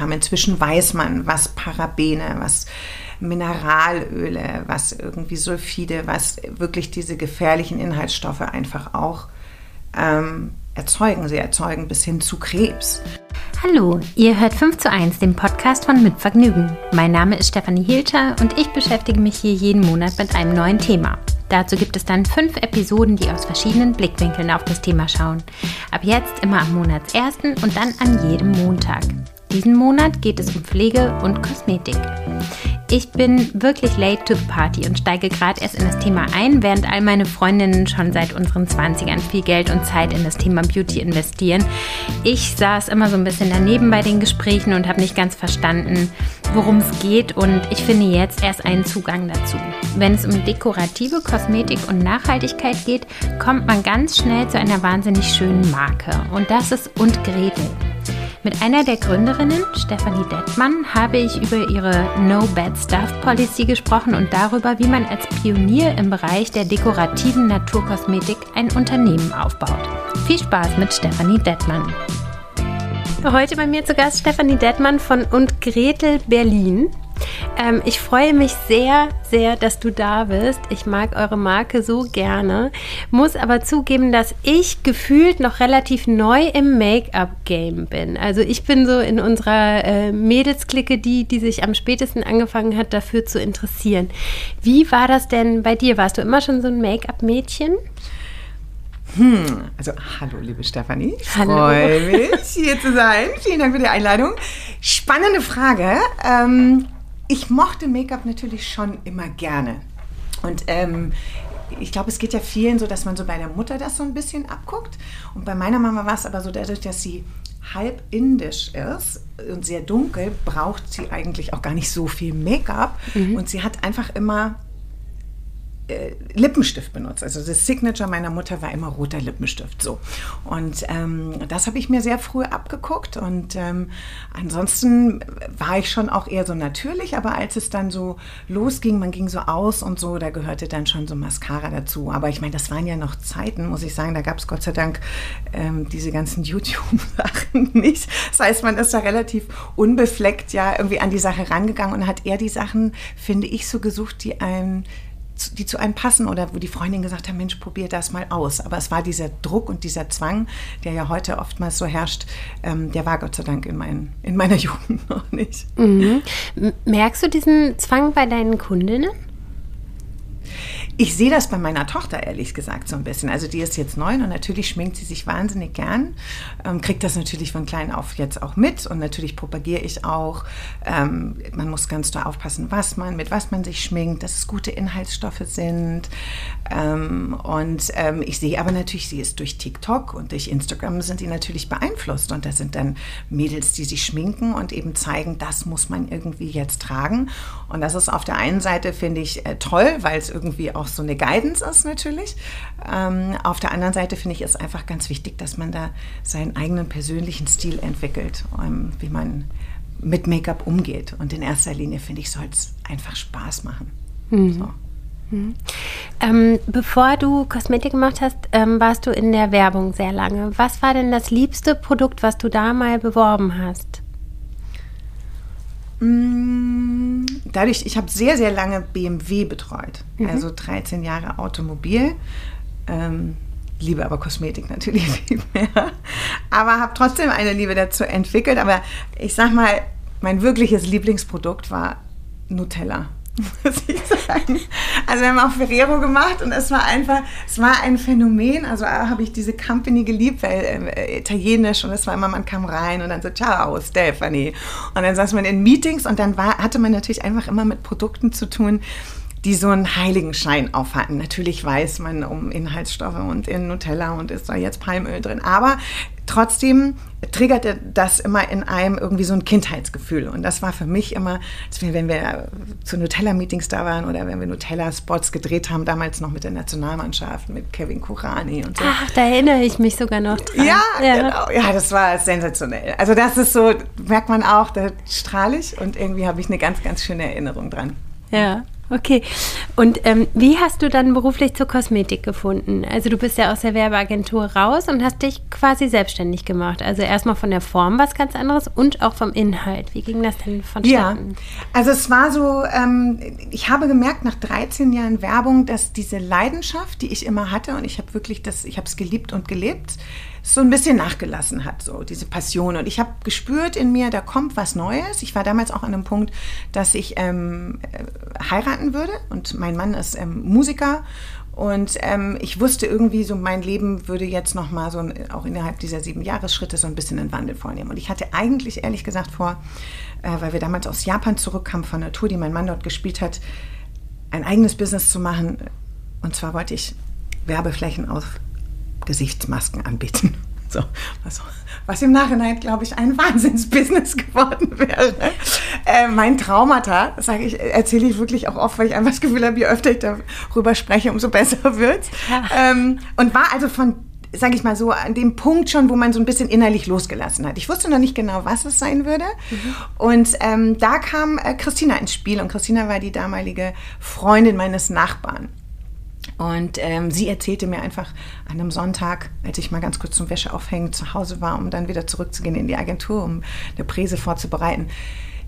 Inzwischen weiß man, was Parabene, was Mineralöle, was irgendwie Sulfide, was wirklich diese gefährlichen Inhaltsstoffe einfach auch ähm, erzeugen. Sie erzeugen bis hin zu Krebs. Hallo, ihr hört 5 zu 1, den Podcast von Mit Vergnügen. Mein Name ist Stefanie Hilter und ich beschäftige mich hier jeden Monat mit einem neuen Thema. Dazu gibt es dann fünf Episoden, die aus verschiedenen Blickwinkeln auf das Thema schauen. Ab jetzt immer am Monatsersten und dann an jedem Montag. Diesen Monat geht es um Pflege und Kosmetik. Ich bin wirklich late to the party und steige gerade erst in das Thema ein, während all meine Freundinnen schon seit unseren 20ern viel Geld und Zeit in das Thema Beauty investieren. Ich saß immer so ein bisschen daneben bei den Gesprächen und habe nicht ganz verstanden, worum es geht und ich finde jetzt erst einen Zugang dazu. Wenn es um dekorative Kosmetik und Nachhaltigkeit geht, kommt man ganz schnell zu einer wahnsinnig schönen Marke und das ist Und Gretel. Mit einer der Gründerinnen, Stefanie Dettmann, habe ich über ihre No Bad Stuff Policy gesprochen und darüber, wie man als Pionier im Bereich der dekorativen Naturkosmetik ein Unternehmen aufbaut. Viel Spaß mit Stefanie Dettmann. Heute bei mir zu Gast Stefanie Dettmann von Und Gretel Berlin. Ähm, ich freue mich sehr, sehr, dass du da bist. Ich mag eure Marke so gerne. Muss aber zugeben, dass ich gefühlt noch relativ neu im Make-up-Game bin. Also ich bin so in unserer äh, Mädelsklicke die, die sich am spätesten angefangen hat, dafür zu interessieren. Wie war das denn bei dir? Warst du immer schon so ein Make-up-Mädchen? Hm, also hallo liebe Stefanie, ich freue mich hier zu sein. Vielen Dank für die Einladung. Spannende Frage. Ähm, ich mochte Make-up natürlich schon immer gerne. Und ähm, ich glaube, es geht ja vielen so, dass man so bei der Mutter das so ein bisschen abguckt. Und bei meiner Mama war es aber so, dadurch, dass sie halb indisch ist und sehr dunkel, braucht sie eigentlich auch gar nicht so viel Make-up. Mhm. Und sie hat einfach immer äh, Lippenstift benutzt. Also das Signature meiner Mutter war immer roter Lippenstift. So. Und ähm, das habe ich mir sehr früh abgeguckt. Und ähm, ansonsten war ich schon auch eher so natürlich, aber als es dann so losging, man ging so aus und so, da gehörte dann schon so Mascara dazu. Aber ich meine, das waren ja noch Zeiten, muss ich sagen, da gab es Gott sei Dank ähm, diese ganzen YouTube-Sachen nicht. Das heißt, man ist da relativ unbefleckt ja irgendwie an die Sache rangegangen und hat eher die Sachen, finde ich, so gesucht, die einem die zu einem passen oder wo die Freundin gesagt hat, Mensch, probier das mal aus. Aber es war dieser Druck und dieser Zwang, der ja heute oftmals so herrscht, ähm, der war Gott sei Dank in, mein, in meiner Jugend noch nicht. Mhm. Merkst du diesen Zwang bei deinen Kundinnen? Ich sehe das bei meiner Tochter ehrlich gesagt so ein bisschen. Also die ist jetzt neun und natürlich schminkt sie sich wahnsinnig gern, ähm, kriegt das natürlich von klein auf jetzt auch mit und natürlich propagiere ich auch, ähm, man muss ganz doll aufpassen, was man, mit was man sich schminkt, dass es gute Inhaltsstoffe sind. Ähm, und ähm, ich sehe aber natürlich, sie ist durch TikTok und durch Instagram sind die natürlich beeinflusst und da sind dann Mädels, die sich schminken und eben zeigen, das muss man irgendwie jetzt tragen. Und das ist auf der einen Seite, finde ich, äh, toll, weil es irgendwie auch so eine Guidance ist natürlich. Ähm, auf der anderen Seite finde ich es einfach ganz wichtig, dass man da seinen eigenen persönlichen Stil entwickelt, ähm, wie man mit Make-up umgeht. Und in erster Linie finde ich, soll es einfach Spaß machen. Mhm. So. Mhm. Ähm, bevor du Kosmetik gemacht hast, ähm, warst du in der Werbung sehr lange. Was war denn das liebste Produkt, was du da mal beworben hast? Mm, dadurch, ich habe sehr, sehr lange BMW betreut. Mhm. Also 13 Jahre Automobil. Ähm, liebe aber Kosmetik natürlich viel mehr. Aber habe trotzdem eine Liebe dazu entwickelt. Aber ich sag mal, mein wirkliches Lieblingsprodukt war Nutella. muss ich sagen. Also wir haben auch Ferrero gemacht und es war einfach, es war ein Phänomen. Also habe ich diese Company geliebt, weil äh, italienisch und es war immer, man kam rein und dann so, ciao, Stephanie. Und dann saß man in Meetings und dann war, hatte man natürlich einfach immer mit Produkten zu tun, die so einen Heiligenschein aufhatten. Natürlich weiß man um Inhaltsstoffe und in Nutella und ist da jetzt Palmöl drin. Aber trotzdem triggerte das immer in einem irgendwie so ein Kindheitsgefühl. Und das war für mich immer, wenn wir zu Nutella-Meetings da waren oder wenn wir Nutella-Spots gedreht haben, damals noch mit der Nationalmannschaft, mit Kevin Kurani und so. Ach, da erinnere ich mich sogar noch dran. Ja, ja. genau. Ja, das war sensationell. Also das ist so, merkt man auch, da strahle ich und irgendwie habe ich eine ganz, ganz schöne Erinnerung dran. Ja. Okay. Und ähm, wie hast du dann beruflich zur Kosmetik gefunden? Also du bist ja aus der Werbeagentur raus und hast dich quasi selbstständig gemacht. Also erstmal von der Form was ganz anderes und auch vom Inhalt. Wie ging das denn vonstatten? Ja, also es war so, ähm, ich habe gemerkt nach 13 Jahren Werbung, dass diese Leidenschaft, die ich immer hatte, und ich habe wirklich das, ich habe es geliebt und gelebt, so ein bisschen nachgelassen hat, so diese Passion. Und ich habe gespürt in mir, da kommt was Neues. Ich war damals auch an einem Punkt, dass ich ähm, äh, heiraten würde und mein Mann ist ähm, Musiker und ähm, ich wusste irgendwie, so mein Leben würde jetzt nochmal so auch innerhalb dieser sieben Jahresschritte so ein bisschen einen Wandel vornehmen. Und ich hatte eigentlich ehrlich gesagt vor, äh, weil wir damals aus Japan zurückkamen von einer Tour, die mein Mann dort gespielt hat, ein eigenes Business zu machen. Und zwar wollte ich Werbeflächen auf Gesichtsmasken anbieten. So, also, was im Nachhinein, glaube ich, ein Wahnsinnsbusiness geworden wäre. Äh, mein Traumata, sage ich, erzähle ich wirklich auch oft, weil ich einfach das Gefühl habe, je öfter ich darüber spreche, umso besser wird. Ja. Ähm, und war also von sage ich mal so, an dem Punkt schon, wo man so ein bisschen innerlich losgelassen hat. Ich wusste noch nicht genau, was es sein würde. Mhm. Und ähm, da kam äh, Christina ins Spiel. Und Christina war die damalige Freundin meines Nachbarn. Und ähm, sie erzählte mir einfach an einem Sonntag, als ich mal ganz kurz zum Wäscheaufhängen zu Hause war, um dann wieder zurückzugehen in die Agentur, um eine Präse vorzubereiten,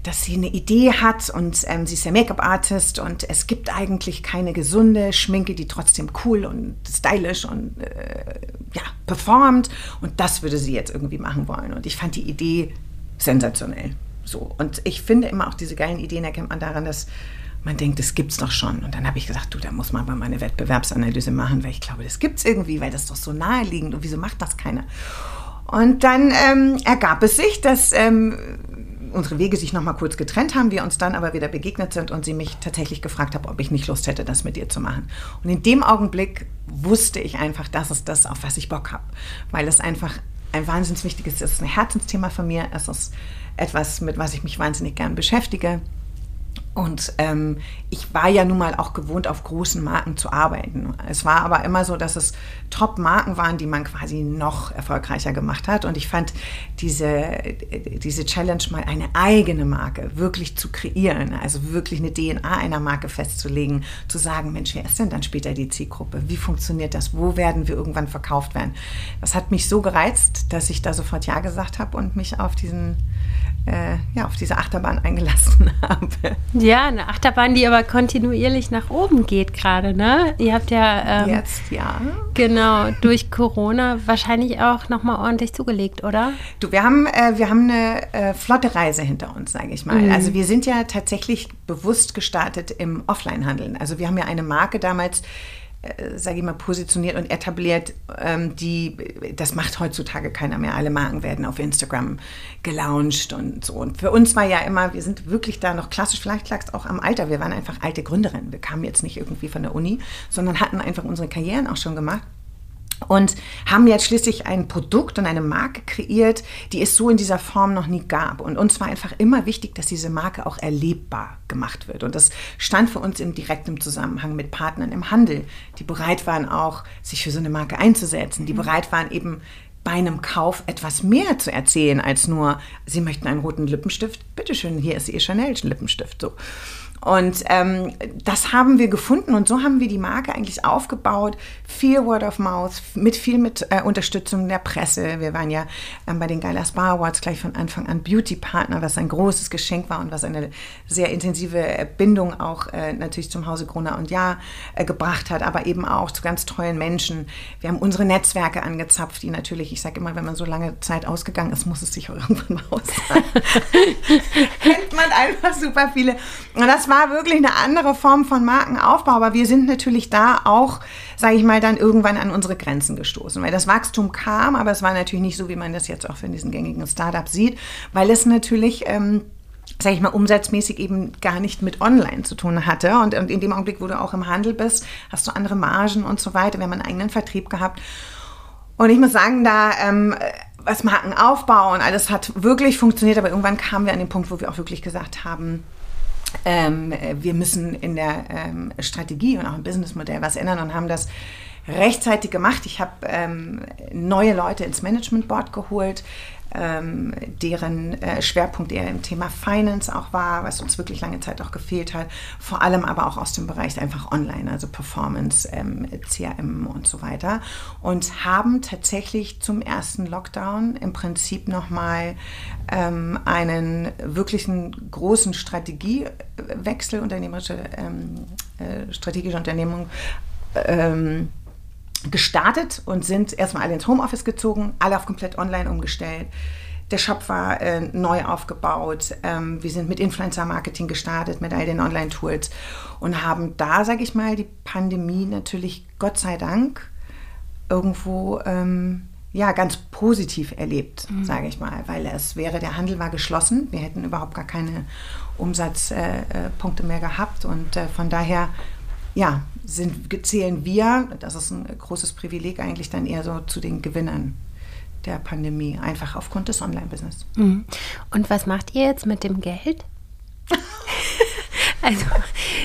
dass sie eine Idee hat und ähm, sie ist ja Make-up-Artist und es gibt eigentlich keine gesunde Schminke, die trotzdem cool und stylisch und äh, ja, performt. Und das würde sie jetzt irgendwie machen wollen. Und ich fand die Idee sensationell. So. Und ich finde immer auch diese geilen Ideen erkennt man daran, dass man denkt, das gibt's doch schon. Und dann habe ich gesagt, du, da muss man mal eine Wettbewerbsanalyse machen, weil ich glaube, das gibt's irgendwie, weil das ist doch so naheliegend und wieso macht das keiner? Und dann ähm, ergab es sich, dass ähm, unsere Wege sich noch mal kurz getrennt haben, wir uns dann aber wieder begegnet sind und sie mich tatsächlich gefragt hat, ob ich nicht Lust hätte, das mit ihr zu machen. Und in dem Augenblick wusste ich einfach, das ist das, auf was ich Bock habe, weil es einfach ein wahnsinnig wichtiges ist. Es ist ein Herzensthema von mir. Es ist etwas, mit was ich mich wahnsinnig gern beschäftige. Und ähm, ich war ja nun mal auch gewohnt, auf großen Marken zu arbeiten. Es war aber immer so, dass es Top-Marken waren, die man quasi noch erfolgreicher gemacht hat. Und ich fand diese, diese Challenge, mal eine eigene Marke wirklich zu kreieren, also wirklich eine DNA einer Marke festzulegen, zu sagen, Mensch, wer ist denn dann später die Zielgruppe? Wie funktioniert das? Wo werden wir irgendwann verkauft werden? Das hat mich so gereizt, dass ich da sofort Ja gesagt habe und mich auf diesen äh, ja, auf diese Achterbahn eingelassen habe. Ja, eine Achterbahn, die aber kontinuierlich nach oben geht gerade, ne? Ihr habt ja ähm, jetzt ja genau durch Corona wahrscheinlich auch noch mal ordentlich zugelegt, oder? Du, wir haben äh, wir haben eine äh, flotte Reise hinter uns, sage ich mal. Mhm. Also wir sind ja tatsächlich bewusst gestartet im Offline-Handeln. Also wir haben ja eine Marke damals sage ich mal, positioniert und etabliert, ähm, die, das macht heutzutage keiner mehr. Alle Marken werden auf Instagram gelauncht und so. Und für uns war ja immer, wir sind wirklich da noch klassisch, vielleicht lag es auch am Alter, wir waren einfach alte Gründerinnen. Wir kamen jetzt nicht irgendwie von der Uni, sondern hatten einfach unsere Karrieren auch schon gemacht und haben jetzt schließlich ein Produkt und eine Marke kreiert, die es so in dieser Form noch nie gab. Und uns war einfach immer wichtig, dass diese Marke auch erlebbar gemacht wird. Und das stand für uns im direkten Zusammenhang mit Partnern im Handel, die bereit waren auch, sich für so eine Marke einzusetzen, die mhm. bereit waren eben bei einem Kauf etwas mehr zu erzählen als nur, Sie möchten einen roten Lippenstift, bitteschön, hier ist Ihr Chanel Lippenstift. So. Und ähm, das haben wir gefunden und so haben wir die Marke eigentlich aufgebaut. Viel Word of Mouth, mit viel mit äh, Unterstützung der Presse. Wir waren ja ähm, bei den Geiler Spa Awards gleich von Anfang an Beauty Partner, was ein großes Geschenk war und was eine sehr intensive äh, Bindung auch äh, natürlich zum Hause Gruner und Ja äh, gebracht hat, aber eben auch zu ganz tollen Menschen. Wir haben unsere Netzwerke angezapft, die natürlich, ich sage immer, wenn man so lange Zeit ausgegangen ist, muss es sich auch irgendwann auszahlen. Kennt man einfach super viele. Und das war wirklich eine andere Form von Markenaufbau, aber wir sind natürlich da auch, sage ich mal, dann irgendwann an unsere Grenzen gestoßen, weil das Wachstum kam, aber es war natürlich nicht so, wie man das jetzt auch in diesen gängigen Startups sieht, weil es natürlich ähm, sage ich mal, umsatzmäßig eben gar nicht mit Online zu tun hatte. Und, und in dem Augenblick, wo du auch im Handel bist, hast du andere Margen und so weiter. Wir haben einen eigenen Vertrieb gehabt. Und ich muss sagen, da ähm, was Markenaufbau und alles hat wirklich funktioniert, aber irgendwann kamen wir an den Punkt, wo wir auch wirklich gesagt haben, ähm, wir müssen in der ähm, Strategie und auch im Businessmodell was ändern und haben das rechtzeitig gemacht. Ich habe ähm, neue Leute ins Management Board geholt, ähm, deren äh, Schwerpunkt eher im Thema Finance auch war, was uns wirklich lange Zeit auch gefehlt hat. Vor allem aber auch aus dem Bereich einfach Online, also Performance, ähm, CRM und so weiter. Und haben tatsächlich zum ersten Lockdown im Prinzip nochmal ähm, einen wirklichen großen Strategiewechsel, unternehmerische ähm, äh, strategische Unternehmung ähm, gestartet und sind erstmal alle ins Homeoffice gezogen, alle auf komplett online umgestellt. Der Shop war äh, neu aufgebaut. Ähm, wir sind mit Influencer-Marketing gestartet, mit all den Online-Tools und haben da, sage ich mal, die Pandemie natürlich Gott sei Dank irgendwo ähm, ja, ganz positiv erlebt, mhm. sage ich mal, weil es wäre, der Handel war geschlossen. Wir hätten überhaupt gar keine Umsatzpunkte äh, mehr gehabt und äh, von daher ja, sind, zählen wir, das ist ein großes Privileg, eigentlich dann eher so zu den Gewinnern der Pandemie, einfach aufgrund des Online-Business. Mhm. Und was macht ihr jetzt mit dem Geld? also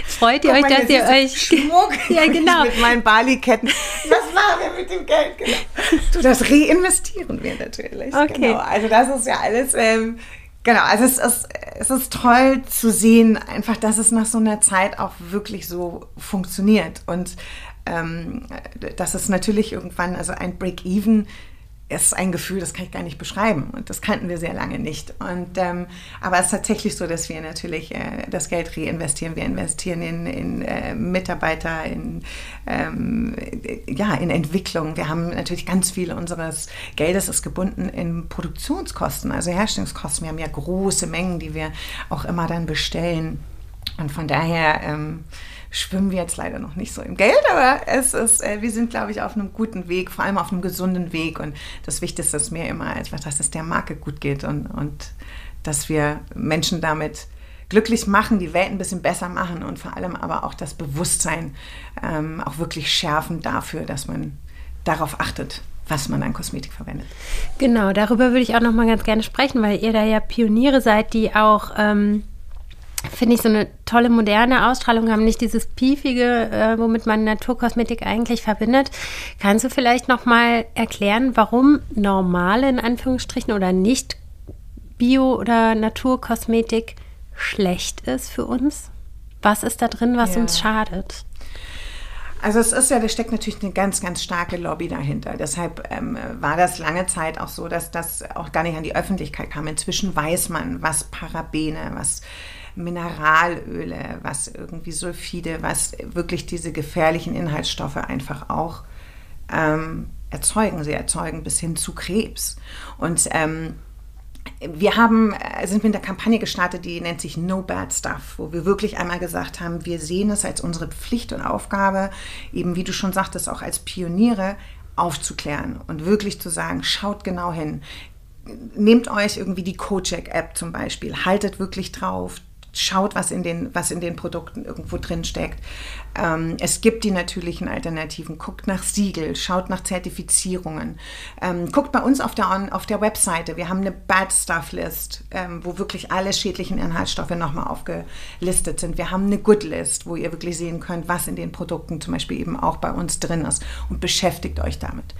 freut ihr Guck euch, dass ihr euch Schmuck ja genau mit meinen Bali-Ketten. Was machen wir mit dem Geld? Genau. Du, das reinvestieren wir natürlich. Okay. Genau. Also das ist ja alles ähm, Genau, also es ist, es ist toll zu sehen, einfach, dass es nach so einer Zeit auch wirklich so funktioniert. Und ähm, dass es natürlich irgendwann, also ein Break-Even ist ein Gefühl, das kann ich gar nicht beschreiben. Und das kannten wir sehr lange nicht. Und, ähm, aber es ist tatsächlich so, dass wir natürlich äh, das Geld reinvestieren. Wir investieren in, in äh, Mitarbeiter, in, ähm, ja, in Entwicklung. Wir haben natürlich ganz viel unseres Geldes ist gebunden in Produktionskosten, also Herstellungskosten. Wir haben ja große Mengen, die wir auch immer dann bestellen. Und von daher ähm, schwimmen wir jetzt leider noch nicht so im Geld, aber es ist, äh, wir sind, glaube ich, auf einem guten Weg, vor allem auf einem gesunden Weg. Und das Wichtigste ist mir immer einfach, dass es der Marke gut geht und, und dass wir Menschen damit glücklich machen, die Welt ein bisschen besser machen und vor allem aber auch das Bewusstsein ähm, auch wirklich schärfen dafür, dass man darauf achtet, was man an Kosmetik verwendet. Genau, darüber würde ich auch noch mal ganz gerne sprechen, weil ihr da ja Pioniere seid, die auch ähm, finde ich, so eine tolle moderne Ausstrahlung haben, nicht dieses piefige, äh, womit man Naturkosmetik eigentlich verbindet. Kannst du vielleicht noch mal erklären, warum normale in Anführungsstrichen oder nicht Bio- oder Naturkosmetik schlecht ist für uns? Was ist da drin, was ja. uns schadet? Also es ist ja, da steckt natürlich eine ganz, ganz starke Lobby dahinter. Deshalb ähm, war das lange Zeit auch so, dass das auch gar nicht an die Öffentlichkeit kam. Inzwischen weiß man, was Parabene, was Mineralöle, was irgendwie Sulfide, was wirklich diese gefährlichen Inhaltsstoffe einfach auch ähm, erzeugen. Sie erzeugen bis hin zu Krebs. Und ähm, wir haben, äh, sind mit einer Kampagne gestartet, die nennt sich No Bad Stuff, wo wir wirklich einmal gesagt haben, wir sehen es als unsere Pflicht und Aufgabe, eben wie du schon sagtest, auch als Pioniere aufzuklären und wirklich zu sagen, schaut genau hin. Nehmt euch irgendwie die Kojak-App zum Beispiel, haltet wirklich drauf, schaut, was in den, was in den Produkten irgendwo drin steckt. Ähm, es gibt die natürlichen Alternativen. Guckt nach Siegel, schaut nach Zertifizierungen. Ähm, guckt bei uns auf der, auf der Webseite. Wir haben eine Bad Stuff List, ähm, wo wirklich alle schädlichen Inhaltsstoffe nochmal aufgelistet sind. Wir haben eine Good List, wo ihr wirklich sehen könnt, was in den Produkten zum Beispiel eben auch bei uns drin ist. Und beschäftigt euch damit.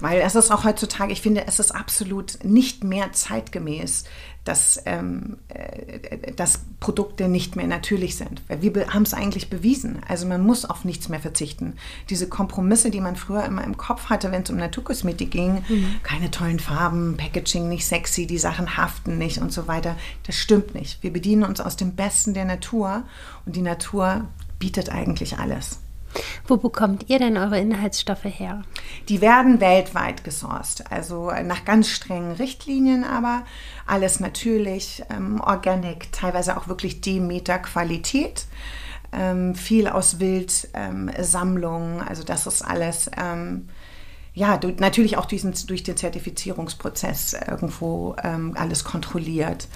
Weil es ist auch heutzutage, ich finde, es ist absolut nicht mehr zeitgemäß, dass, ähm, äh, dass Produkte nicht mehr natürlich sind. Weil wir haben es eigentlich bewiesen. Also man muss auf nichts mehr verzichten. Diese Kompromisse, die man früher immer im Kopf hatte, wenn es um Naturkosmetik ging, mhm. keine tollen Farben, Packaging nicht sexy, die Sachen haften nicht und so weiter, das stimmt nicht. Wir bedienen uns aus dem Besten der Natur und die Natur bietet eigentlich alles. Wo bekommt ihr denn eure Inhaltsstoffe her? Die werden weltweit gesourced, also nach ganz strengen Richtlinien, aber alles natürlich, ähm, organic, teilweise auch wirklich Demeter-Qualität. Ähm, viel aus Wildsammlungen, ähm, also das ist alles ähm, ja, du, natürlich auch diesen, durch den Zertifizierungsprozess irgendwo ähm, alles kontrolliert.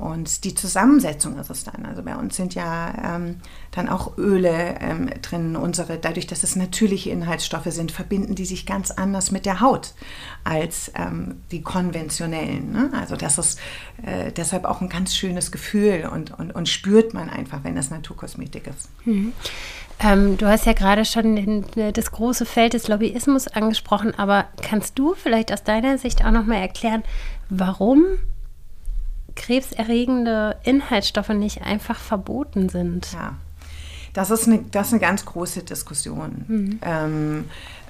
Und die Zusammensetzung ist es dann. Also bei uns sind ja ähm, dann auch Öle ähm, drin. Unsere, dadurch, dass es natürliche Inhaltsstoffe sind, verbinden die sich ganz anders mit der Haut als ähm, die konventionellen. Ne? Also das ist äh, deshalb auch ein ganz schönes Gefühl und, und, und spürt man einfach, wenn das Naturkosmetik ist. Mhm. Ähm, du hast ja gerade schon den, das große Feld des Lobbyismus angesprochen, aber kannst du vielleicht aus deiner Sicht auch noch mal erklären, warum krebserregende Inhaltsstoffe nicht einfach verboten sind? Ja. Das ist eine, das ist eine ganz große Diskussion. Mhm. Ähm,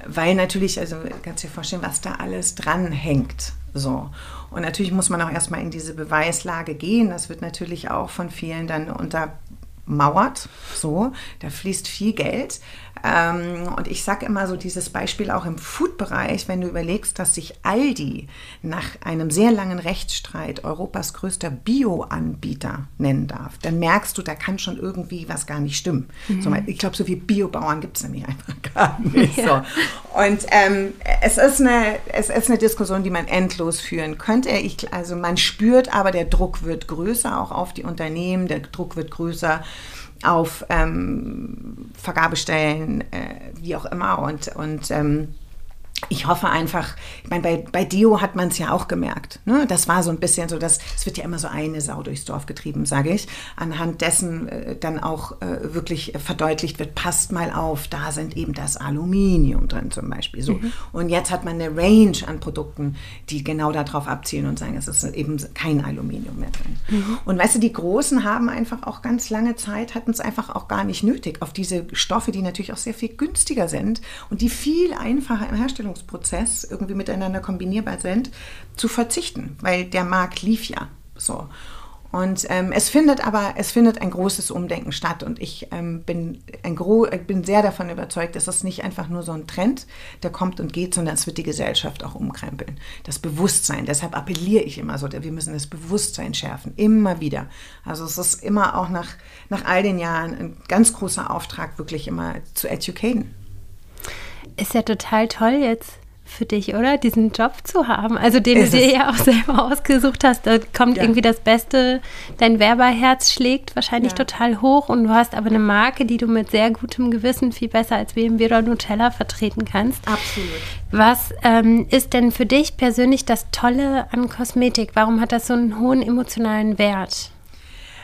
weil natürlich, also kannst du dir vorstellen, was da alles dran hängt. So. Und natürlich muss man auch erstmal in diese Beweislage gehen. Das wird natürlich auch von vielen dann untermauert. So, da fließt viel Geld. Ähm, und ich sage immer so dieses Beispiel auch im Food-Bereich, wenn du überlegst, dass sich Aldi nach einem sehr langen Rechtsstreit Europas größter Bio-Anbieter nennen darf, dann merkst du, da kann schon irgendwie was gar nicht stimmen. Mhm. So, ich glaube, so wie Biobauern gibt es nämlich einfach gar nicht. Ja. So. Und ähm, es, ist eine, es ist eine Diskussion, die man endlos führen könnte. Ich, also man spürt aber, der Druck wird größer, auch auf die Unternehmen, der Druck wird größer auf ähm, Vergabestellen, äh, wie auch immer. Und, und ähm, ich hoffe einfach, ich meine, bei, bei Dio hat man es ja auch gemerkt. Ne? Das war so ein bisschen so, dass es wird ja immer so eine Sau durchs Dorf getrieben, sage ich, anhand dessen äh, dann auch äh, wirklich verdeutlicht wird, passt mal auf, da sind eben das Aluminium drin zum Beispiel. So. Mhm. Und jetzt hat man eine Range an Produkten, die genau darauf abzielen und sagen, es ist eben kein Aluminium mehr drin. Mhm. Und weißt du, die Großen haben einfach auch ganz lange Zeit, hatten es einfach auch gar nicht nötig, auf diese Stoffe, die natürlich auch sehr viel günstiger sind und die viel einfacher im Herstellung Herstellungsprozess irgendwie miteinander kombinierbar sind, zu verzichten, weil der Markt lief ja so. Und ähm, es findet aber, es findet ein großes Umdenken statt und ich ähm, bin, ein gro bin sehr davon überzeugt, dass es nicht einfach nur so ein Trend, der kommt und geht, sondern es wird die Gesellschaft auch umkrempeln. Das Bewusstsein, deshalb appelliere ich immer so, wir müssen das Bewusstsein schärfen, immer wieder. Also es ist immer auch nach, nach all den Jahren ein ganz großer Auftrag, wirklich immer zu educaten. Ist ja total toll jetzt für dich, oder? Diesen Job zu haben. Also den ist du dir ja auch selber ausgesucht hast. Da kommt ja. irgendwie das Beste, dein Werberherz schlägt wahrscheinlich ja. total hoch und du hast aber eine Marke, die du mit sehr gutem Gewissen viel besser als BMW oder Nutella vertreten kannst. Absolut. Was ähm, ist denn für dich persönlich das Tolle an Kosmetik? Warum hat das so einen hohen emotionalen Wert?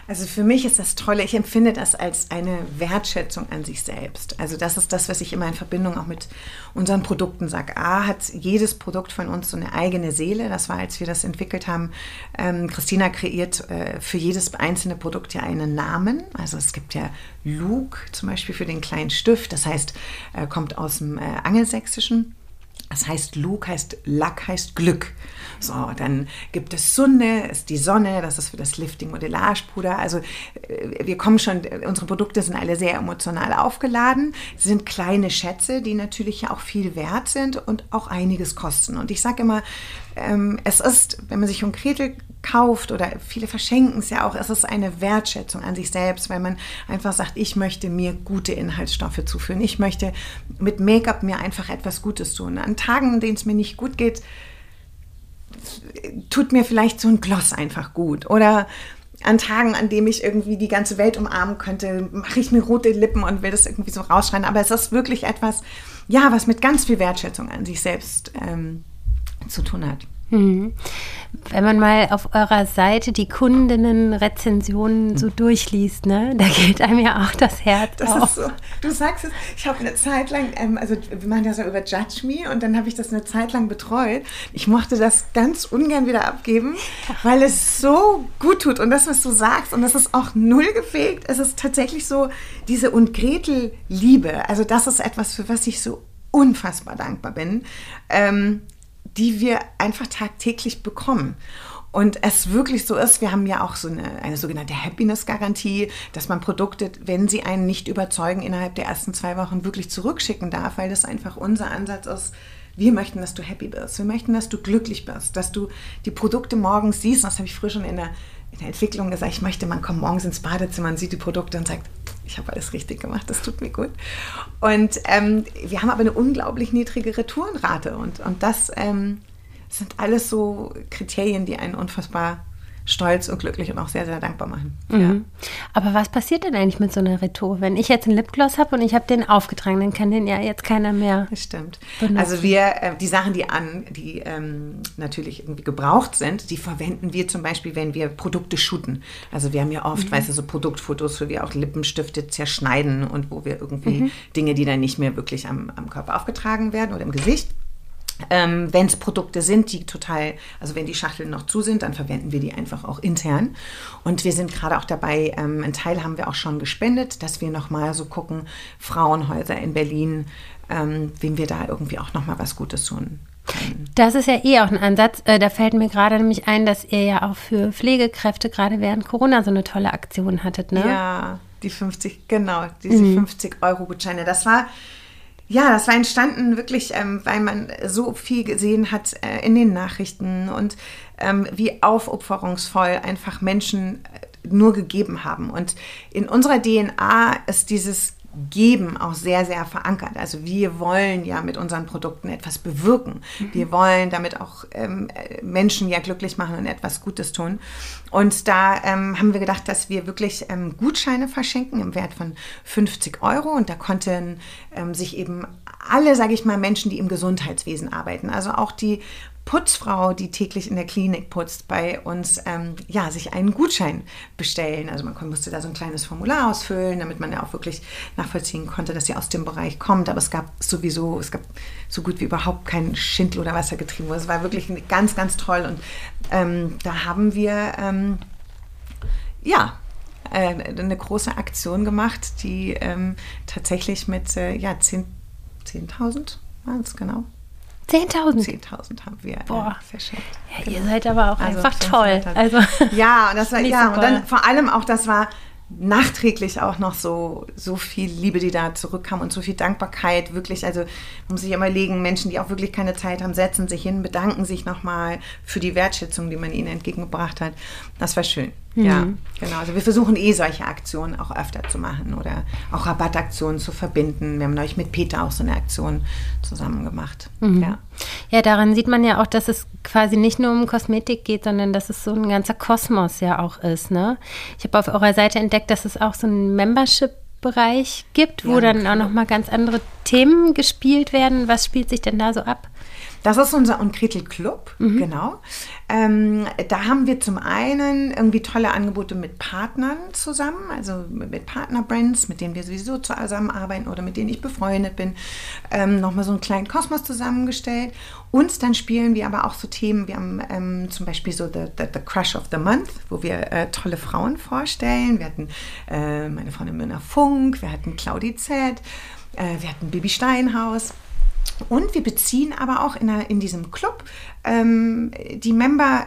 Also für mich ist das Tolle, ich empfinde das als eine Wertschätzung an sich selbst. Also das ist das, was ich immer in Verbindung auch mit unseren Produkten sage. A hat jedes Produkt von uns so eine eigene Seele. Das war, als wir das entwickelt haben. Ähm, Christina kreiert äh, für jedes einzelne Produkt ja einen Namen. Also es gibt ja Luke zum Beispiel für den kleinen Stift. Das heißt, äh, kommt aus dem äh, Angelsächsischen. Das heißt, Luke heißt Lack heißt Glück. So, dann gibt es Sonne, ist die Sonne, das ist für das Lifting Modellagepuder. Also äh, wir kommen schon, unsere Produkte sind alle sehr emotional aufgeladen, Sie sind kleine Schätze, die natürlich auch viel wert sind und auch einiges kosten. Und ich sage immer, ähm, es ist, wenn man sich um Gretel kauft oder viele verschenken es ja auch, es ist eine Wertschätzung an sich selbst, weil man einfach sagt, ich möchte mir gute Inhaltsstoffe zuführen. Ich möchte mit Make-up mir einfach etwas Gutes tun. An Tagen, in denen es mir nicht gut geht, tut mir vielleicht so ein Gloss einfach gut. Oder an Tagen, an denen ich irgendwie die ganze Welt umarmen könnte, mache ich mir rote Lippen und will das irgendwie so rausschreien. Aber es ist wirklich etwas, ja, was mit ganz viel Wertschätzung an sich selbst ähm, zu tun hat. Mhm. Wenn man mal auf eurer Seite die Kundinnen-Rezensionen so durchliest, ne, da geht einem ja auch das Herz das auf. Ist so, du sagst es, ich habe eine Zeit lang, ähm, also wir machen das ja über Judge Me und dann habe ich das eine Zeit lang betreut. Ich mochte das ganz ungern wieder abgeben, weil es so gut tut und das, was du sagst und das ist auch null gefegt. Es ist tatsächlich so diese und Gretel Liebe. Also das ist etwas, für was ich so unfassbar dankbar bin. Ähm, die wir einfach tagtäglich bekommen. Und es wirklich so ist, wir haben ja auch so eine, eine sogenannte Happiness-Garantie, dass man Produkte, wenn sie einen nicht überzeugen, innerhalb der ersten zwei Wochen wirklich zurückschicken darf, weil das einfach unser Ansatz ist. Wir möchten, dass du happy bist. Wir möchten, dass du glücklich bist, dass du die Produkte morgens siehst. Das habe ich früher schon in der, in der Entwicklung gesagt. Ich möchte, man kommt morgens ins Badezimmer und sieht die Produkte und sagt, ich habe alles richtig gemacht, das tut mir gut. Und ähm, wir haben aber eine unglaublich niedrige Retourenrate und, und das ähm, sind alles so Kriterien, die einen unfassbar stolz und glücklich und auch sehr, sehr dankbar machen. Mhm. Ja. Aber was passiert denn eigentlich mit so einer Retour? Wenn ich jetzt einen Lipgloss habe und ich habe den aufgetragen, dann kann den ja jetzt keiner mehr. Das stimmt. Benutzen. Also wir, äh, die Sachen, die an, die ähm, natürlich irgendwie gebraucht sind, die verwenden wir zum Beispiel, wenn wir Produkte shooten. Also wir haben ja oft, weißt du, so Produktfotos, wo wir auch Lippenstifte zerschneiden und wo wir irgendwie Dinge, die dann nicht mehr wirklich am, am Körper aufgetragen werden oder im Gesicht. Ähm, wenn es Produkte sind, die total, also wenn die Schachteln noch zu sind, dann verwenden wir die einfach auch intern. Und wir sind gerade auch dabei, ähm, einen Teil haben wir auch schon gespendet, dass wir nochmal so gucken, Frauenhäuser in Berlin, ähm, wem wir da irgendwie auch nochmal was Gutes tun können. Das ist ja eh auch ein Ansatz. Äh, da fällt mir gerade nämlich ein, dass ihr ja auch für Pflegekräfte gerade während Corona so eine tolle Aktion hattet, ne? Ja, die 50, genau, diese 50 Euro Gutscheine. Das war, ja, das war entstanden wirklich, ähm, weil man so viel gesehen hat äh, in den Nachrichten und ähm, wie aufopferungsvoll einfach Menschen äh, nur gegeben haben. Und in unserer DNA ist dieses Geben auch sehr, sehr verankert. Also wir wollen ja mit unseren Produkten etwas bewirken. Wir wollen damit auch ähm, äh, Menschen ja glücklich machen und etwas Gutes tun. Und da ähm, haben wir gedacht, dass wir wirklich ähm, Gutscheine verschenken im Wert von 50 Euro. Und da konnten ähm, sich eben alle, sage ich mal, Menschen, die im Gesundheitswesen arbeiten, also auch die Putzfrau, die täglich in der Klinik putzt, bei uns ähm, ja, sich einen Gutschein bestellen. Also man musste da so ein kleines Formular ausfüllen, damit man ja auch wirklich nachvollziehen konnte, dass sie aus dem Bereich kommt. Aber es gab sowieso, es gab so gut wie überhaupt kein Schindel oder Wasser getrieben. Es war wirklich ganz, ganz toll. Und ähm, da haben wir ähm, ja äh, eine große Aktion gemacht, die ähm, tatsächlich mit äh, ja, 10 10.000 waren es genau. 10.000. 10.000 haben wir Boah. äh, verschenkt. Ja, ihr seid aber auch Also einfach toll. Also, ja, und das war ja und dann vor allem auch das war nachträglich auch noch so so viel Liebe, die da zurückkam und so viel Dankbarkeit wirklich. Also man muss sich immer legen, Menschen, die auch wirklich keine Zeit haben, setzen sich hin, bedanken sich nochmal für die Wertschätzung, die man ihnen entgegengebracht hat. Das war schön. Ja, genau. Also wir versuchen eh solche Aktionen auch öfter zu machen oder auch Rabattaktionen zu verbinden. Wir haben neulich mit Peter auch so eine Aktion zusammen gemacht. Ja. ja, daran sieht man ja auch, dass es quasi nicht nur um Kosmetik geht, sondern dass es so ein ganzer Kosmos ja auch ist. Ne? Ich habe auf eurer Seite entdeckt, dass es auch so einen Membership-Bereich gibt, wo Ja, dann auch nochmal ganz andere Themen gespielt werden. Was spielt sich denn da so ab? Das ist unser Unkretel Club, genau. Ähm, da haben wir zum einen irgendwie tolle Angebote mit Partnern zusammen, also mit mit Partnerbrands, mit denen wir sowieso zusammenarbeiten oder mit denen ich befreundet bin, ähm, nochmal so einen kleinen Kosmos zusammengestellt. Und dann spielen wir aber auch so Themen, wir haben ähm, zum Beispiel so the, the, the Crush of the Month, wo wir äh, tolle Frauen vorstellen. Wir hatten äh, meine Freundin Myrna Funk, wir hatten Claudi Z, äh, wir hatten Bibi Steinhaus. Und wir beziehen aber auch in, der, in diesem Club ähm, die Member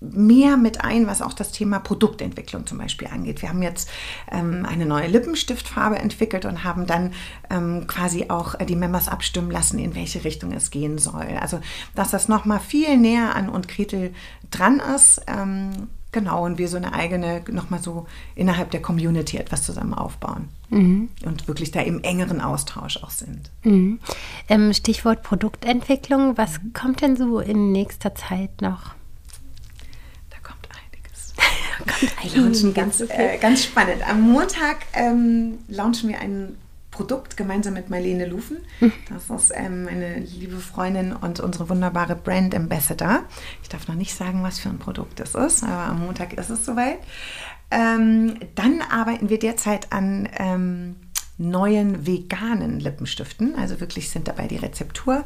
mehr mit ein, was auch das Thema Produktentwicklung zum Beispiel angeht. Wir haben jetzt ähm, eine neue Lippenstiftfarbe entwickelt und haben dann ähm, quasi auch die Members abstimmen lassen, in welche Richtung es gehen soll. Also, dass das nochmal viel näher an und Gretel dran ist. Ähm, genau, und wir so eine eigene, nochmal so innerhalb der Community etwas zusammen aufbauen. Und wirklich da im engeren Austausch auch sind. Mhm. Ähm, Stichwort Produktentwicklung. Was kommt denn so in nächster Zeit noch? Da kommt einiges. Kommt Wir launchen ganz, äh, ganz spannend. Am Montag ähm, launchen wir ein Produkt gemeinsam mit Marlene Lufen. Das ist ähm, eine liebe Freundin und unsere wunderbare Brand Ambassador. Ich darf noch nicht sagen, was für ein Produkt es ist, aber am Montag ist es soweit. Ähm, dann arbeiten wir derzeit an ähm, neuen veganen Lippenstiften. Also wirklich sind dabei die Rezeptur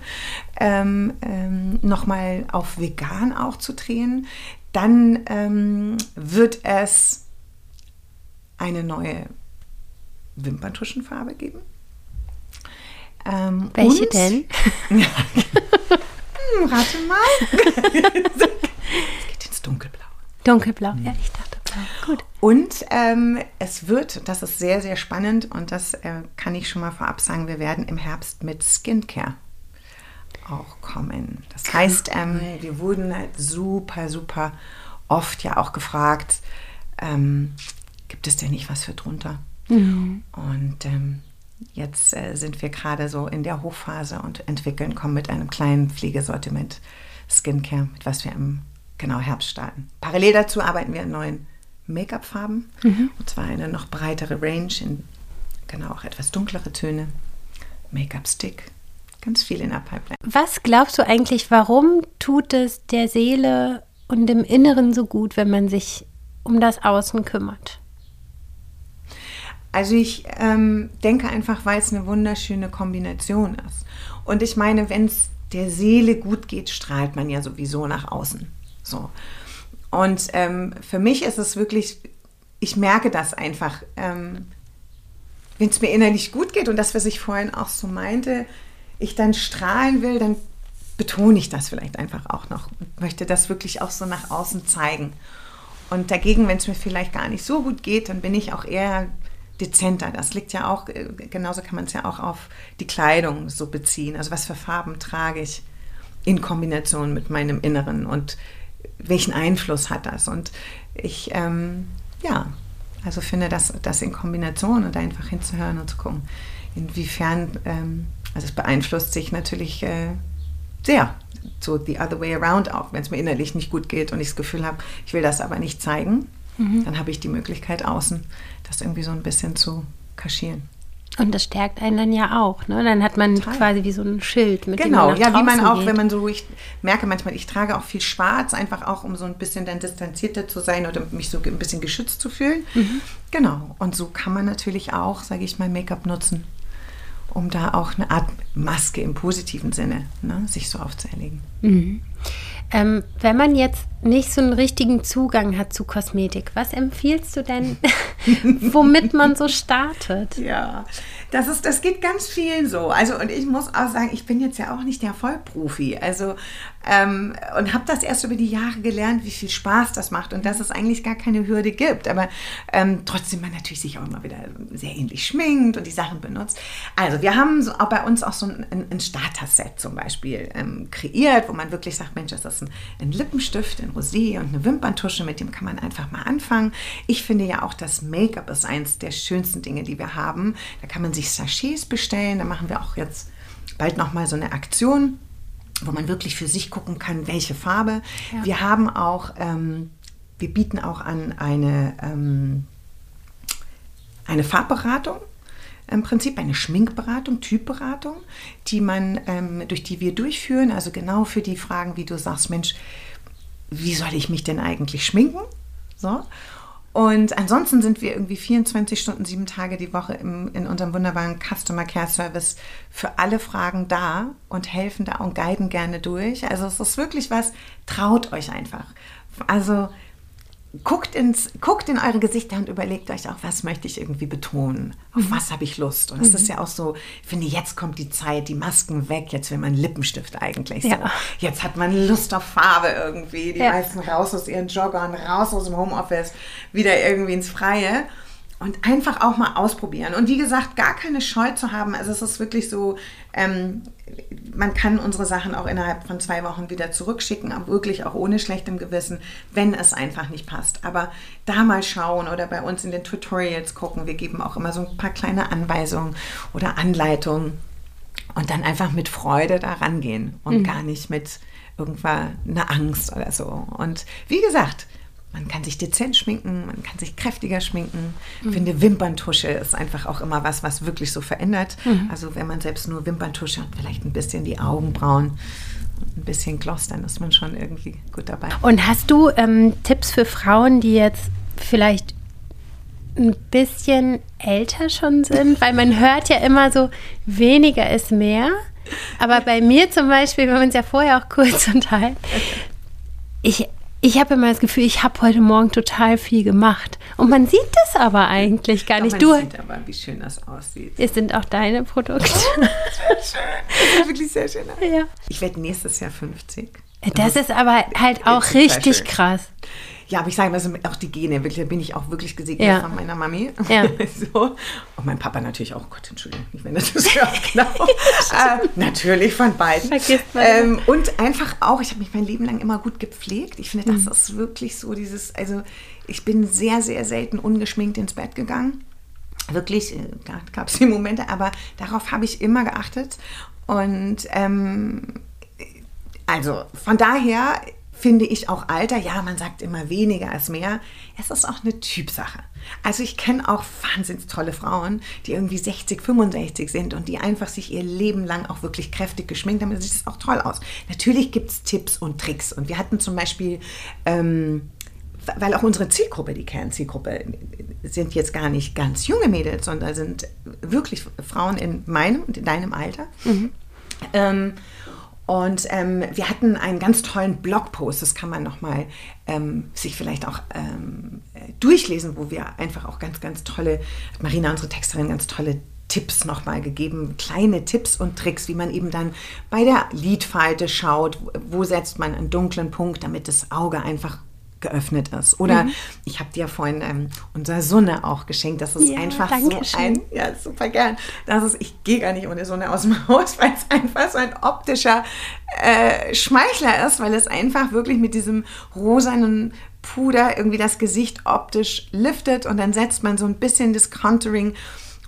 ähm, ähm, nochmal auf vegan auch zu drehen. Dann ähm, wird es eine neue Wimperntuschenfarbe geben. Ähm, Welche und- denn? Hm, rate mal. es geht ins Dunkelblau. Dunkelblau. Ja, ich dachte blau. Gut. Und ähm, es wird, das ist sehr, sehr spannend und das äh, kann ich schon mal vorab sagen, wir werden im Herbst mit Skincare auch kommen. Das heißt, ähm, wir wurden halt super, super oft ja auch gefragt, ähm, gibt es denn nicht was für drunter? Und ähm, jetzt äh, sind wir gerade so in der Hochphase und entwickeln, kommen mit einem kleinen Pflegesortiment Skincare, mit was wir im genau Herbst starten. Parallel dazu arbeiten wir an neuen Make-up-Farben. Mhm. Und zwar eine noch breitere Range in genau auch etwas dunklere Töne. Make-up-Stick. Ganz viel in der Pipeline. Was glaubst du eigentlich, warum tut es der Seele und dem Inneren so gut, wenn man sich um das Außen kümmert? Also ich ähm, denke einfach, weil es eine wunderschöne Kombination ist. Und ich meine, wenn es der Seele gut geht, strahlt man ja sowieso nach außen. So. Und ähm, für mich ist es wirklich, ich merke das einfach, ähm, wenn es mir innerlich gut geht und das, was ich vorhin auch so meinte, ich dann strahlen will, dann betone ich das vielleicht einfach auch noch und möchte das wirklich auch so nach außen zeigen. Und dagegen, wenn es mir vielleicht gar nicht so gut geht, dann bin ich auch eher dezenter. Das liegt ja auch, äh, genauso kann man es ja auch auf die Kleidung so beziehen. Also was für Farben trage ich in Kombination mit meinem Inneren und welchen Einfluss hat das? Und ich, ähm, ja, also finde das, das in Kombination und einfach hinzuhören und zu gucken, inwiefern, ähm, also es beeinflusst sich natürlich äh, sehr, so the other way around auch, wenn es mir innerlich nicht gut geht und ich das Gefühl habe, ich will das aber nicht zeigen, mhm. dann habe ich die Möglichkeit außen, das irgendwie so ein bisschen zu kaschieren. Und das stärkt einen dann ja auch, ne? Dann hat man Total. quasi wie so ein Schild, mit genau, dem man Genau, ja, wie man auch, geht. wenn man so, ich merke manchmal, ich trage auch viel Schwarz, einfach auch, um so ein bisschen dann distanzierter zu sein oder mich so ein bisschen geschützt zu fühlen. Mhm. Genau, und so kann man natürlich auch, sage ich mal, Make-up nutzen, um da auch eine Art Maske im positiven Sinne, ne, sich so aufzuerlegen. Mhm. Ähm, wenn man jetzt nicht so einen richtigen Zugang hat zu Kosmetik, was empfiehlst du denn, womit man so startet? Ja, das, ist, das geht ganz vielen so. Also, und ich muss auch sagen, ich bin jetzt ja auch nicht der Vollprofi. Also, ähm, und habe das erst über die Jahre gelernt, wie viel Spaß das macht und dass es eigentlich gar keine Hürde gibt. Aber ähm, trotzdem man natürlich sich auch immer wieder sehr ähnlich schminkt und die Sachen benutzt. Also, wir haben so, auch bei uns auch so ein, ein Starter-Set zum Beispiel ähm, kreiert, wo man wirklich sagt, Mensch, das ist ein, ein Lippenstift Rosé und eine Wimperntusche, mit dem kann man einfach mal anfangen. Ich finde ja auch, das Make-up ist eins der schönsten Dinge, die wir haben. Da kann man sich Sachets bestellen. Da machen wir auch jetzt bald nochmal so eine Aktion, wo man wirklich für sich gucken kann, welche Farbe. Ja. Wir haben auch, ähm, wir bieten auch an eine, ähm, eine Farbberatung im Prinzip eine Schminkberatung, Typberatung, die man, ähm, durch die wir durchführen, also genau für die Fragen, wie du sagst, Mensch, wie soll ich mich denn eigentlich schminken? So. Und ansonsten sind wir irgendwie 24 Stunden, sieben Tage die Woche im, in unserem wunderbaren Customer Care Service für alle Fragen da und helfen da und guiden gerne durch. Also es ist wirklich was, traut euch einfach. Also guckt, ins, guckt in eure Gesichter und überlegt euch auch, was möchte ich irgendwie betonen? Auf mhm. was habe ich Lust? Und es mhm. ist ja auch so, ich finde, jetzt kommt die Zeit, die Masken weg, jetzt will man Lippenstift eigentlich. Ja. So. Jetzt hat man Lust auf Farbe irgendwie. Die ja. meisten raus aus ihren Joggern, raus aus dem Homeoffice, wieder irgendwie ins Freie und einfach auch mal ausprobieren. Und wie gesagt, gar keine Scheu zu haben. Also es ist wirklich so, ähm, man kann unsere Sachen auch innerhalb von zwei Wochen wieder zurückschicken, aber wirklich auch ohne schlechtem Gewissen, wenn es einfach nicht passt. Aber da mal schauen oder bei uns in den Tutorials gucken. Wir geben auch immer so ein paar kleine Anweisungen oder Anleitungen und dann einfach mit Freude da rangehen und mhm. gar nicht mit irgendwann einer Angst oder so. Und wie gesagt, man kann sich dezent schminken, man kann sich kräftiger schminken. Ich mhm. finde, Wimperntusche ist einfach auch immer was, was wirklich so verändert. Mhm. Also wenn man selbst nur Wimperntusche und vielleicht ein bisschen die Augenbrauen und ein bisschen Gloss, dann ist man schon irgendwie gut dabei. Und hast du ähm, Tipps für Frauen, die jetzt vielleicht ein bisschen älter schon sind? Weil man hört ja immer so, weniger ist mehr. Aber bei mir zum Beispiel, wir haben uns ja vorher auch kurz unterhalten, ich ich habe immer das Gefühl, ich habe heute Morgen total viel gemacht. Und man sieht das aber eigentlich gar nicht. Man du sieht aber, wie schön das aussieht. Es sind auch deine Produkte. Oh, das ist wirklich sehr schön. Ja. Ich werde nächstes Jahr 50. Das, das ist aber halt auch richtig krass. Ja, aber ich sage mal, das sind auch die Gene. Wirklich, da bin ich auch wirklich gesegnet ja. von meiner Mami. Ja. so. Und mein Papa natürlich auch. Gott, Entschuldigung, ich wenn das hört. Genau. äh, natürlich von beiden. Vergisst man. Ähm, und einfach auch, ich habe mich mein Leben lang immer gut gepflegt. Ich finde, das mhm. ist wirklich so dieses, also ich bin sehr, sehr selten ungeschminkt ins Bett gegangen. Wirklich, äh, da gab es die Momente, aber darauf habe ich immer geachtet. Und ähm, also von daher finde ich auch Alter. Ja, man sagt immer weniger als mehr. Es ist auch eine Typsache. Also ich kenne auch wahnsinnig tolle Frauen, die irgendwie 60, 65 sind und die einfach sich ihr Leben lang auch wirklich kräftig geschminkt haben. Da sieht es auch toll aus. Natürlich gibt es Tipps und Tricks. Und wir hatten zum Beispiel, ähm, weil auch unsere Zielgruppe, die Kernzielgruppe, sind jetzt gar nicht ganz junge Mädels, sondern sind wirklich Frauen in meinem und in deinem Alter. Mhm. Ähm, und ähm, wir hatten einen ganz tollen Blogpost, das kann man nochmal ähm, sich vielleicht auch ähm, durchlesen, wo wir einfach auch ganz, ganz tolle, Marina, unsere Texterin, ganz tolle Tipps nochmal gegeben, kleine Tipps und Tricks, wie man eben dann bei der Lidfalte schaut, wo setzt man einen dunklen Punkt, damit das Auge einfach geöffnet ist. Oder mhm. ich habe dir vorhin ähm, unser Sonne auch geschenkt. Das ist ja, einfach so ein, ja, super gern. Das ist, ich gehe gar nicht ohne Sonne aus dem Haus, weil es einfach so ein optischer äh, Schmeichler ist, weil es einfach wirklich mit diesem rosanen Puder irgendwie das Gesicht optisch liftet und dann setzt man so ein bisschen das Contouring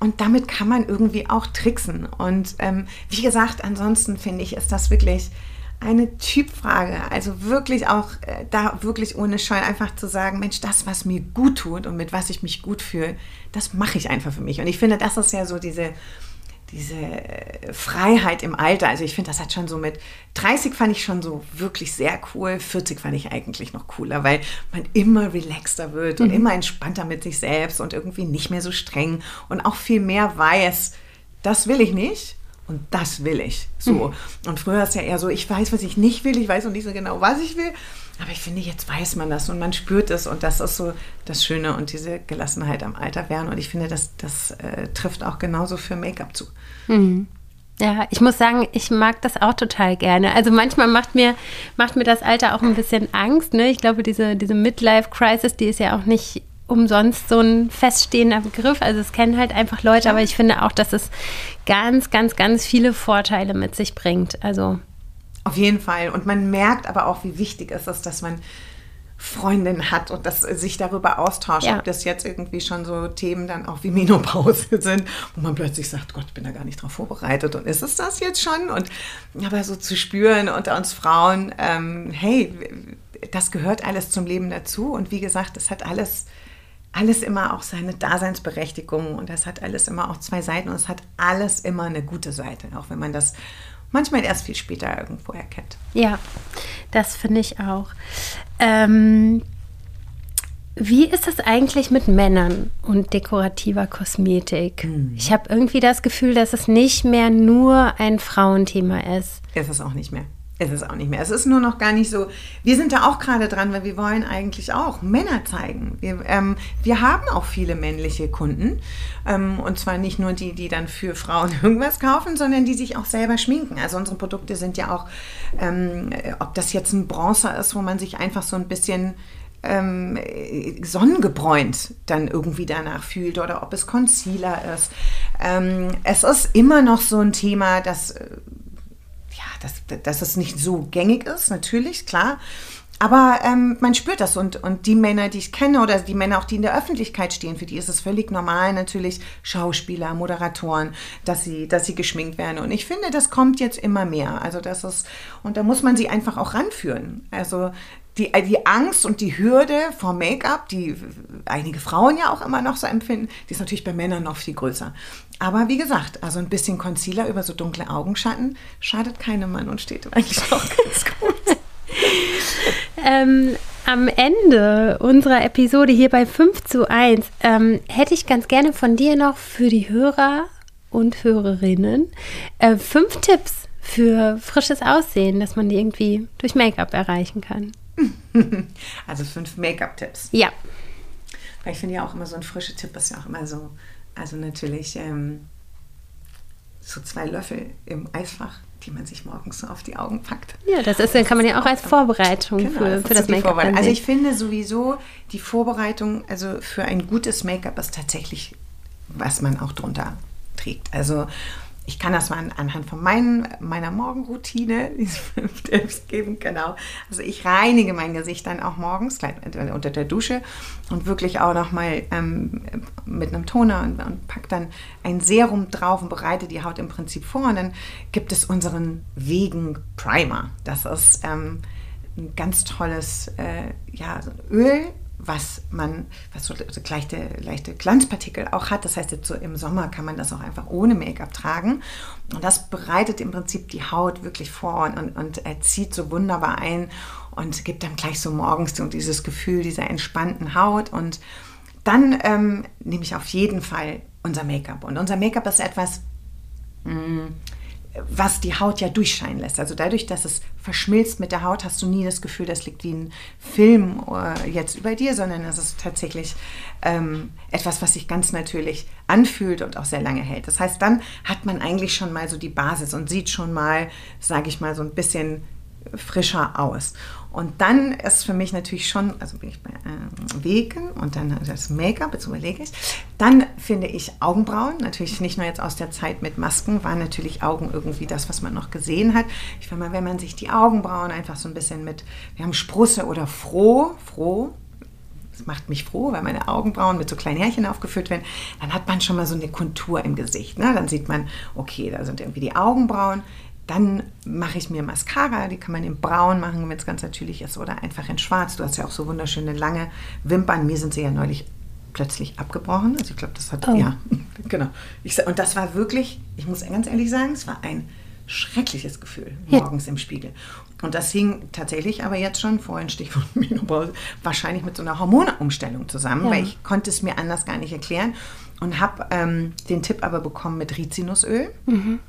und damit kann man irgendwie auch tricksen. Und ähm, wie gesagt, ansonsten finde ich, ist das wirklich eine Typfrage. Also wirklich auch äh, da wirklich ohne Scheu einfach zu sagen, Mensch, das, was mir gut tut und mit was ich mich gut fühle, das mache ich einfach für mich. Und ich finde, das ist ja so diese, diese äh, Freiheit im Alter. Also ich finde, das hat schon so mit 30 fand ich schon so wirklich sehr cool, 40 fand ich eigentlich noch cooler, weil man immer relaxter wird mhm. und immer entspannter mit sich selbst und irgendwie nicht mehr so streng und auch viel mehr weiß, das will ich nicht und das will ich. So. Mhm. Und früher ist ja eher so, ich weiß, was ich nicht will, ich weiß noch nicht so genau, was ich will. Aber ich finde, jetzt weiß man das und man spürt es und das ist so das Schöne und diese Gelassenheit am Alter werden. Und ich finde, das, das äh, trifft auch genauso für Make-up zu. Mhm. Ja, ich muss sagen, ich mag das auch total gerne. Also manchmal macht mir, macht mir das Alter auch ein bisschen Angst. Ne? Ich glaube, diese, diese Midlife-Crisis, die ist ja auch nicht umsonst so ein feststehender Begriff. Also es kennen halt einfach Leute, aber ich finde auch, dass es ganz, ganz, ganz viele Vorteile mit sich bringt. Also auf jeden Fall. Und man merkt aber auch, wie wichtig es ist, dass man Freundin hat und dass sich darüber austauscht, ja. ob das jetzt irgendwie schon so Themen dann auch wie Menopause sind, wo man plötzlich sagt, Gott, ich bin da gar nicht drauf vorbereitet und ist es das jetzt schon? Und aber so zu spüren unter uns Frauen, ähm, hey, das gehört alles zum Leben dazu und wie gesagt, es hat alles alles immer auch seine Daseinsberechtigung und das hat alles immer auch zwei Seiten und es hat alles immer eine gute Seite, auch wenn man das manchmal erst viel später irgendwo erkennt. Ja, das finde ich auch. Ähm, wie ist es eigentlich mit Männern und dekorativer Kosmetik? Mhm. Ich habe irgendwie das Gefühl, dass es nicht mehr nur ein Frauenthema ist. Ist es auch nicht mehr. Ist es auch nicht mehr. Es ist nur noch gar nicht so. Wir sind da auch gerade dran, weil wir wollen eigentlich auch Männer zeigen. Wir, ähm, wir haben auch viele männliche Kunden. Ähm, und zwar nicht nur die, die dann für Frauen irgendwas kaufen, sondern die sich auch selber schminken. Also unsere Produkte sind ja auch, ähm, ob das jetzt ein Bronzer ist, wo man sich einfach so ein bisschen ähm, sonnengebräunt dann irgendwie danach fühlt oder ob es Concealer ist. Ähm, es ist immer noch so ein Thema, das äh, dass, dass es nicht so gängig ist, natürlich, klar. Aber ähm, man spürt das und, und die Männer, die ich kenne oder die Männer auch, die in der Öffentlichkeit stehen, für die ist es völlig normal natürlich Schauspieler, Moderatoren, dass sie, dass sie geschminkt werden. Und ich finde, das kommt jetzt immer mehr. Also das ist, und da muss man sie einfach auch ranführen. Also die, die Angst und die Hürde vor Make-up, die einige Frauen ja auch immer noch so empfinden, die ist natürlich bei Männern noch viel größer. Aber wie gesagt, also ein bisschen Concealer über so dunkle Augenschatten schadet keinem Mann und steht eigentlich auch ganz gut. ähm, am Ende unserer Episode hier bei 5 zu 1 ähm, hätte ich ganz gerne von dir noch für die Hörer und Hörerinnen äh, fünf Tipps für frisches Aussehen, dass man die irgendwie durch Make-up erreichen kann. Also fünf Make-up-Tipps. Ja. Weil ich finde ja auch immer so ein frischer Tipp ist ja auch immer so, also natürlich ähm, so zwei Löffel im Eisfach, die man sich morgens so auf die Augen packt. Ja, das ist, kann man ja auch als Vorbereitung genau, für, für das, das Make-up. Also ich finde sowieso die Vorbereitung, also für ein gutes Make-up ist tatsächlich, was man auch drunter trägt. Also ich kann das mal anhand von meinen, meiner Morgenroutine, diese fünf Tipps geben, genau. Also ich reinige mein Gesicht dann auch morgens unter der Dusche und wirklich auch nochmal ähm, mit einem Toner und, und pack dann ein Serum drauf und bereite die Haut im Prinzip vor. Und dann gibt es unseren Wegen Primer. Das ist ähm, ein ganz tolles äh, ja, Öl, was man, was so, so leichte, leichte Glanzpartikel auch hat. Das heißt, jetzt so im Sommer kann man das auch einfach ohne Make-up tragen. Und das bereitet im Prinzip die Haut wirklich vor und, und, und zieht so wunderbar ein und gibt dann gleich so morgens so dieses Gefühl dieser entspannten Haut. Und dann ähm, nehme ich auf jeden Fall unser Make-up. Und unser Make-up ist etwas, mh, mm, was die Haut ja durchscheinen lässt. Also dadurch, dass es verschmilzt mit der Haut, hast du nie das Gefühl, das liegt wie ein Film äh, jetzt über dir, sondern es ist tatsächlich ähm, etwas, was sich ganz natürlich anfühlt und auch sehr lange hält. Das heißt, dann hat man eigentlich schon mal so die Basis und sieht schon mal, sage ich mal, so ein bisschen frischer aus. Und dann ist für mich natürlich schon, also bin ich bei äh, Wegen und dann das Make-up, jetzt überlege ich. Dann finde ich Augenbrauen, natürlich nicht nur jetzt aus der Zeit mit Masken, waren natürlich Augen irgendwie das, was man noch gesehen hat. Ich finde mal, wenn man sich die Augenbrauen einfach so ein bisschen mit, wir haben Sprusse oder froh, froh, das macht mich froh, weil meine Augenbrauen mit so kleinen Härchen aufgeführt werden, dann hat man schon mal so eine Kontur im Gesicht. Ne? Dann sieht man, okay, da sind irgendwie die Augenbrauen. Dann mache ich mir Mascara, die kann man in braun machen, wenn es ganz natürlich ist, oder einfach in schwarz. Du hast ja auch so wunderschöne lange Wimpern. Mir sind sie ja neulich plötzlich abgebrochen. Also ich glaube, das hat, oh. ja, genau. Ich, und das war wirklich, ich muss ganz ehrlich sagen, es war ein schreckliches Gefühl morgens ja. im Spiegel. Und das hing tatsächlich aber jetzt schon, vorhin Stichwort Menopause, wahrscheinlich mit so einer Hormonumstellung zusammen, ja. weil ich konnte es mir anders gar nicht erklären und habe ähm, den Tipp aber bekommen mit Rizinusöl. Mhm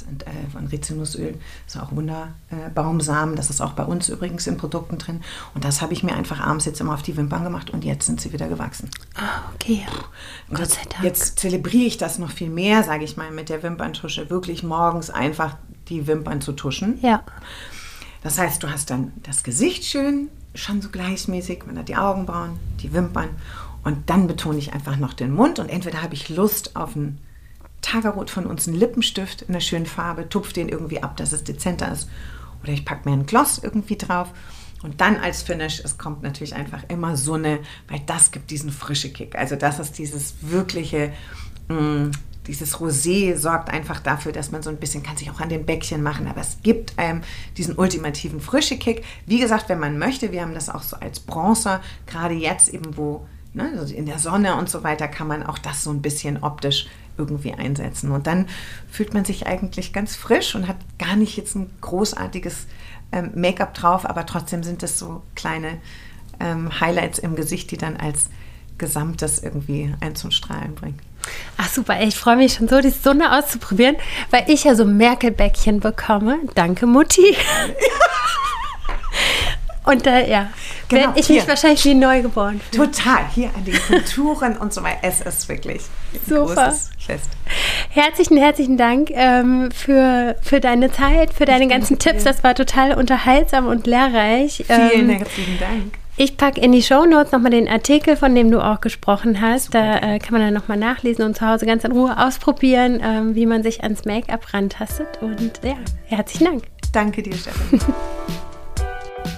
sind äh, von Rizinusöl, das ist auch Wunderbaumsamen, äh, das ist auch bei uns übrigens in Produkten drin. Und das habe ich mir einfach abends jetzt immer auf die Wimpern gemacht und jetzt sind sie wieder gewachsen. Ah, okay. Und Gott sei Dank. Jetzt zelebriere ich das noch viel mehr, sage ich mal, mit der Wimperntusche, wirklich morgens einfach die Wimpern zu tuschen. Ja. Das heißt, du hast dann das Gesicht schön, schon so gleichmäßig, man hat die Augenbrauen, die Wimpern und dann betone ich einfach noch den Mund und entweder habe ich Lust auf einen Tagerot von uns einen Lippenstift in einer schönen Farbe, tupfe den irgendwie ab, dass es dezenter ist. Oder ich packe mir einen Gloss irgendwie drauf. Und dann als Finish, es kommt natürlich einfach immer so eine, weil das gibt diesen frische Kick. Also das ist dieses wirkliche, mh, mm, dieses Rosé sorgt einfach dafür, dass man so ein bisschen, kann sich auch an den Bäckchen machen, aber es gibt einem diesen ultimativen frische Kick. Wie gesagt, wenn man möchte, wir haben das auch so als Bronzer, gerade jetzt eben, wo ne, also in der Sonne und so weiter, kann man auch das so ein bisschen optisch irgendwie einsetzen. Und dann fühlt man sich eigentlich ganz frisch und hat gar nicht jetzt ein großartiges ähm, Make-up drauf, aber trotzdem sind es so kleine ähm, Highlights im Gesicht, die dann als Gesamtes irgendwie ein zum Strahlen bringen. Ach super, ich freue mich schon so, die Sonne auszuprobieren, weil ich ja so Merkelbäckchen bekomme. Danke, Mutti. Und äh, ja, genau, ich hier. mich wahrscheinlich wie neu geboren fühlen. Total, hier an den Kulturen und so weiter. Es ist wirklich ein Super. großes Fest. Herzlichen, herzlichen Dank ähm, für, für deine Zeit, für deine ganzen Tipps. Das war total unterhaltsam und lehrreich. Vielen ähm, herzlichen Dank. Ich packe in die Shownotes nochmal den Artikel, von dem du auch gesprochen hast. Super. Da äh, kann man dann nochmal nachlesen und zu Hause ganz in Ruhe ausprobieren, ähm, wie man sich ans Make-up rantastet. Und ja, herzlichen Dank. Danke dir, Stefan.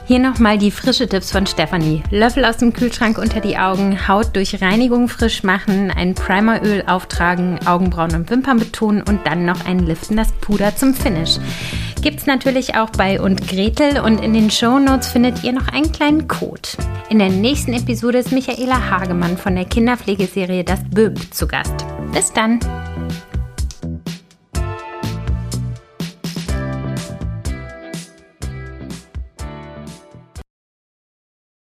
Hier nochmal die frische Tipps von Stefanie. Löffel aus dem Kühlschrank unter die Augen, Haut durch Reinigung frisch machen, ein Primeröl auftragen, Augenbrauen und Wimpern betonen und dann noch ein liftendes Puder zum Finish. Gibt's natürlich auch bei und Gretel und in den Show Notes findet ihr noch einen kleinen Code. In der nächsten Episode ist Michaela Hagemann von der Kinderpflegeserie Das Böb zu Gast. Bis dann!